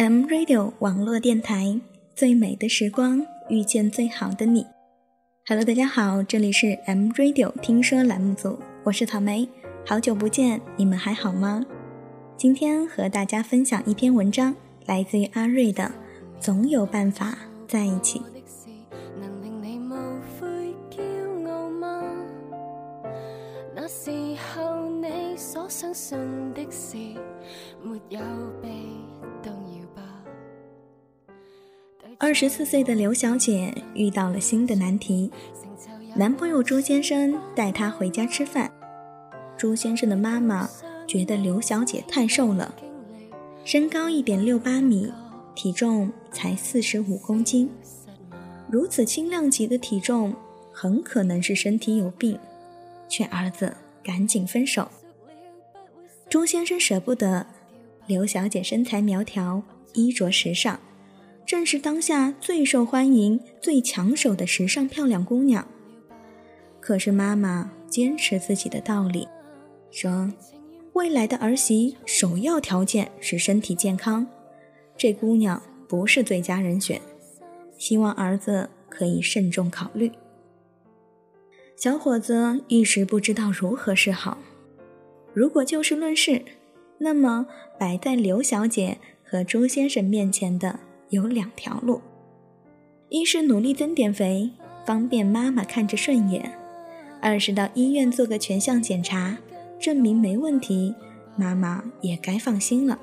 M Radio 网络电台，最美的时光遇见最好的你。Hello，大家好，这里是 M Radio 听说栏目组，我是草莓，好久不见，你们还好吗？今天和大家分享一篇文章，来自于阿瑞的《总有办法在一起》。相信的事没有被动二十四岁的刘小姐遇到了新的难题，男朋友朱先生带她回家吃饭。朱先生的妈妈觉得刘小姐太瘦了，身高一点六八米，体重才四十五公斤，如此轻量级的体重，很可能是身体有病，劝儿子赶紧分手。朱先生舍不得，刘小姐身材苗条，衣着时尚，正是当下最受欢迎、最抢手的时尚漂亮姑娘。可是妈妈坚持自己的道理，说未来的儿媳首要条件是身体健康，这姑娘不是最佳人选，希望儿子可以慎重考虑。小伙子一时不知道如何是好。如果就事论事，那么摆在刘小姐和朱先生面前的有两条路：一是努力增点肥，方便妈妈看着顺眼；二是到医院做个全项检查，证明没问题，妈妈也该放心了。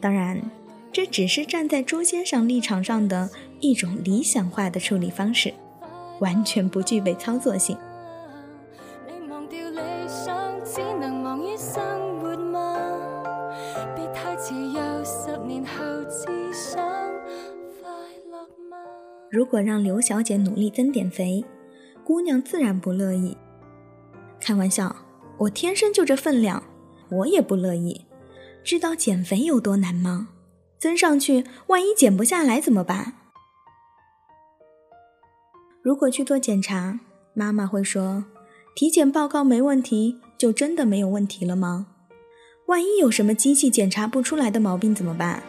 当然，这只是站在朱先生立场上的一种理想化的处理方式，完全不具备操作性。如果让刘小姐努力增点肥，姑娘自然不乐意。开玩笑，我天生就这分量，我也不乐意。知道减肥有多难吗？增上去，万一减不下来怎么办？如果去做检查，妈妈会说，体检报告没问题，就真的没有问题了吗？万一有什么机器检查不出来的毛病怎么办？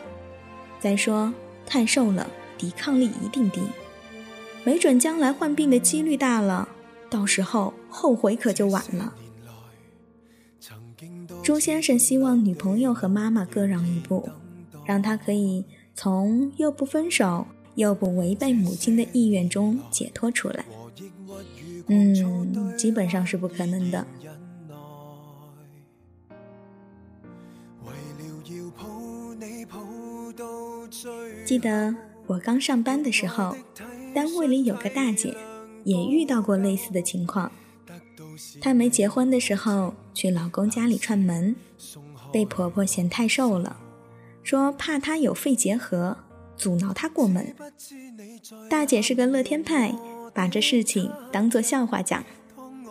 再说，太瘦了。抵抗力一定低，没准将来患病的几率大了，到时候后悔可就晚了。朱先生希望女朋友和妈妈各让一步，让他可以从又不分手又不违背母亲的意愿中解脱出来。嗯，基本上是不可能的。记得。我刚上班的时候，单位里有个大姐，也遇到过类似的情况。她没结婚的时候去老公家里串门，被婆婆嫌太瘦了，说怕她有肺结核，阻挠她过门。大姐是个乐天派，把这事情当作笑话讲，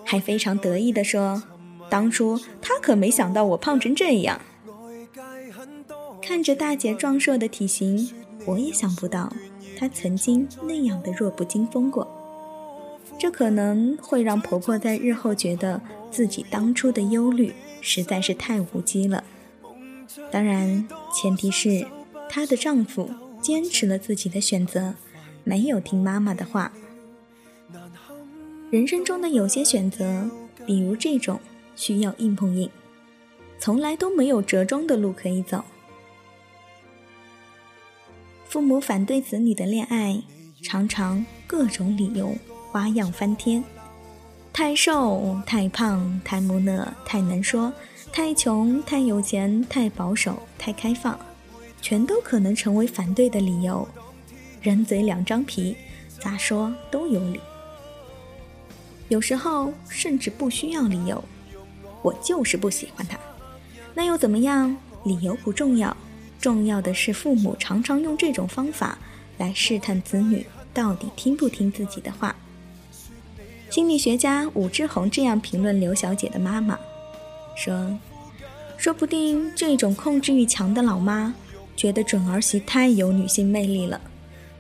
还非常得意地说：“当初她可没想到我胖成这样。”看着大姐壮硕的体型。我也想不到，她曾经那样的弱不禁风过。这可能会让婆婆在日后觉得自己当初的忧虑实在是太无稽了。当然，前提是她的丈夫坚持了自己的选择，没有听妈妈的话。人生中的有些选择，比如这种需要硬碰硬，从来都没有折中的路可以走。父母反对子女的恋爱，常常各种理由花样翻天：太瘦、太胖、太木讷、太能说、太穷、太有钱、太保守、太开放，全都可能成为反对的理由。人嘴两张皮，咋说都有理。有时候甚至不需要理由，我就是不喜欢他，那又怎么样？理由不重要。重要的是，父母常常用这种方法来试探子女到底听不听自己的话。心理学家武志红这样评论刘小姐的妈妈，说：“说不定这种控制欲强的老妈，觉得准儿媳太有女性魅力了，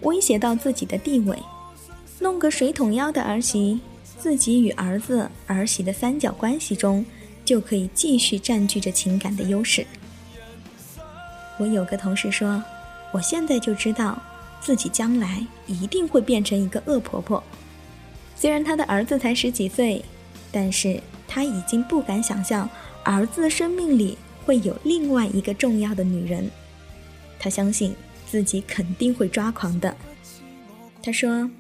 威胁到自己的地位，弄个水桶腰的儿媳，自己与儿子、儿媳的三角关系中，就可以继续占据着情感的优势。”我有个同事说，我现在就知道自己将来一定会变成一个恶婆婆。虽然他的儿子才十几岁，但是他已经不敢想象儿子生命里会有另外一个重要的女人。他相信自己肯定会抓狂的。他说：“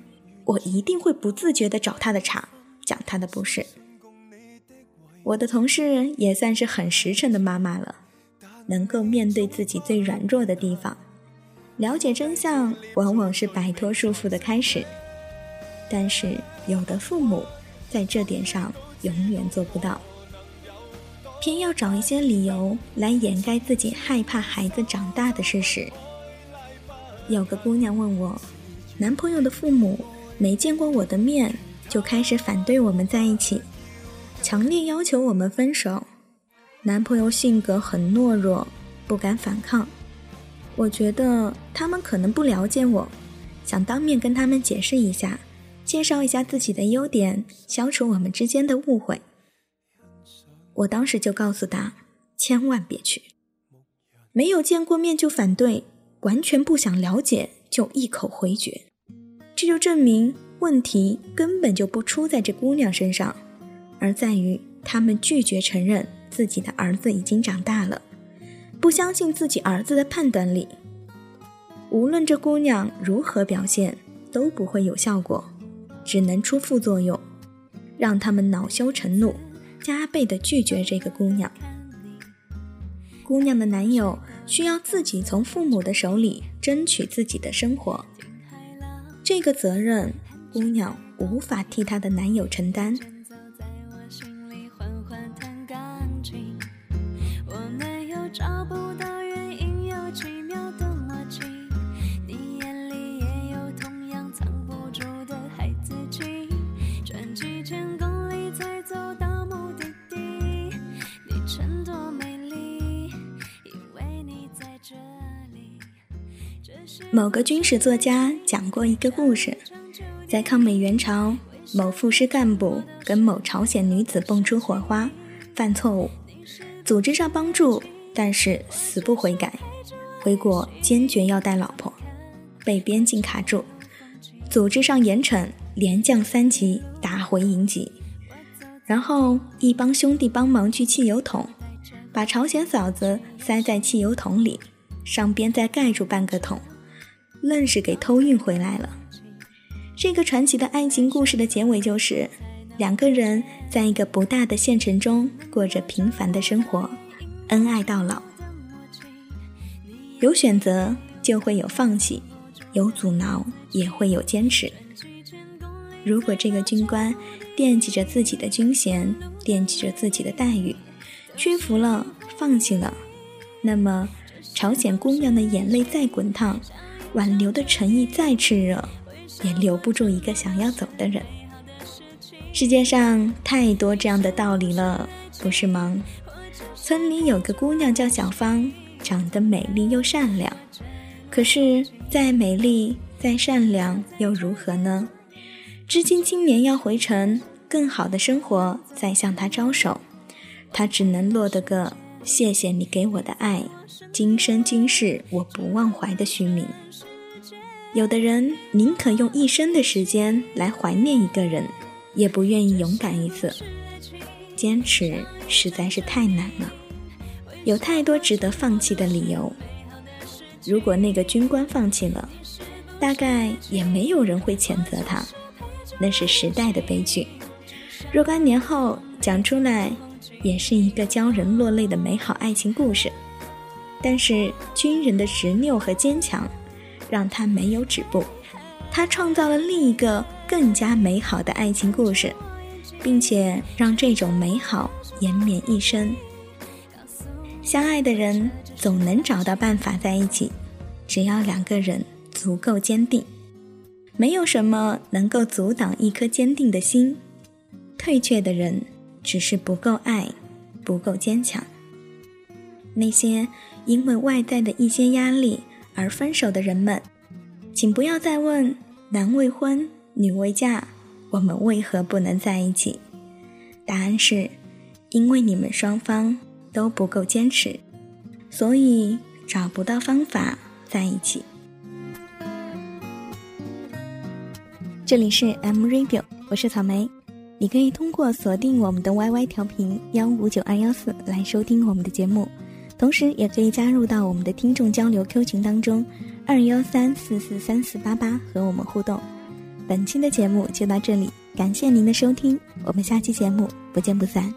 我一定会不自觉地找他的茬，讲他的不是。”我的同事也算是很实诚的妈妈了，能够面对自己最软弱的地方，了解真相，往往是摆脱束缚的开始。但是有的父母在这点上永远做不到，偏要找一些理由来掩盖自己害怕孩子长大的事实。有个姑娘问我。男朋友的父母没见过我的面，就开始反对我们在一起，强烈要求我们分手。男朋友性格很懦弱，不敢反抗。我觉得他们可能不了解我，想当面跟他们解释一下，介绍一下自己的优点，消除我们之间的误会。我当时就告诉他，千万别去，没有见过面就反对，完全不想了解就一口回绝。这就证明问题根本就不出在这姑娘身上，而在于他们拒绝承认自己的儿子已经长大了，不相信自己儿子的判断力。无论这姑娘如何表现，都不会有效果，只能出副作用，让他们恼羞成怒，加倍的拒绝这个姑娘。姑娘的男友需要自己从父母的手里争取自己的生活。这个责任，姑娘无法替她的男友承担。某个军事作家讲过一个故事，在抗美援朝，某副师干部跟某朝鲜女子蹦出火花，犯错误，组织上帮助，但是死不悔改，回国坚决要带老婆，被边境卡住，组织上严惩，连降三级，打回营级，然后一帮兄弟帮忙去汽油桶，把朝鲜嫂子塞在汽油桶里，上边再盖住半个桶。愣是给偷运回来了。这个传奇的爱情故事的结尾就是，两个人在一个不大的县城中过着平凡的生活，恩爱到老。有选择就会有放弃，有阻挠也会有坚持。如果这个军官惦记着自己的军衔，惦记着自己的待遇，屈服了，放弃了，那么朝鲜姑娘的眼泪再滚烫。挽留的诚意再炽热，也留不住一个想要走的人。世界上太多这样的道理了，不是吗？村里有个姑娘叫小芳，长得美丽又善良。可是再美丽再善良又如何呢？知青青年要回城，更好的生活在向她招手，她只能落得个谢谢你给我的爱。今生今世我不忘怀的虚名。有的人宁可用一生的时间来怀念一个人，也不愿意勇敢一次。坚持实在是太难了，有太多值得放弃的理由。如果那个军官放弃了，大概也没有人会谴责他，那是时代的悲剧。若干年后讲出来，也是一个教人落泪的美好爱情故事。但是军人的执拗和坚强，让他没有止步，他创造了另一个更加美好的爱情故事，并且让这种美好延绵一生。相爱的人总能找到办法在一起，只要两个人足够坚定，没有什么能够阻挡一颗坚定的心。退却的人只是不够爱，不够坚强。那些。因为外在的一些压力而分手的人们，请不要再问男未婚女未嫁，我们为何不能在一起？答案是，因为你们双方都不够坚持，所以找不到方法在一起。这里是 M Radio，我是草莓。你可以通过锁定我们的 YY 调频幺五九二幺四来收听我们的节目，同时也可以加入到我们的听众交流 Q 群当中，二幺三四四三四八八和我们互动。本期的节目就到这里，感谢您的收听，我们下期节目不见不散。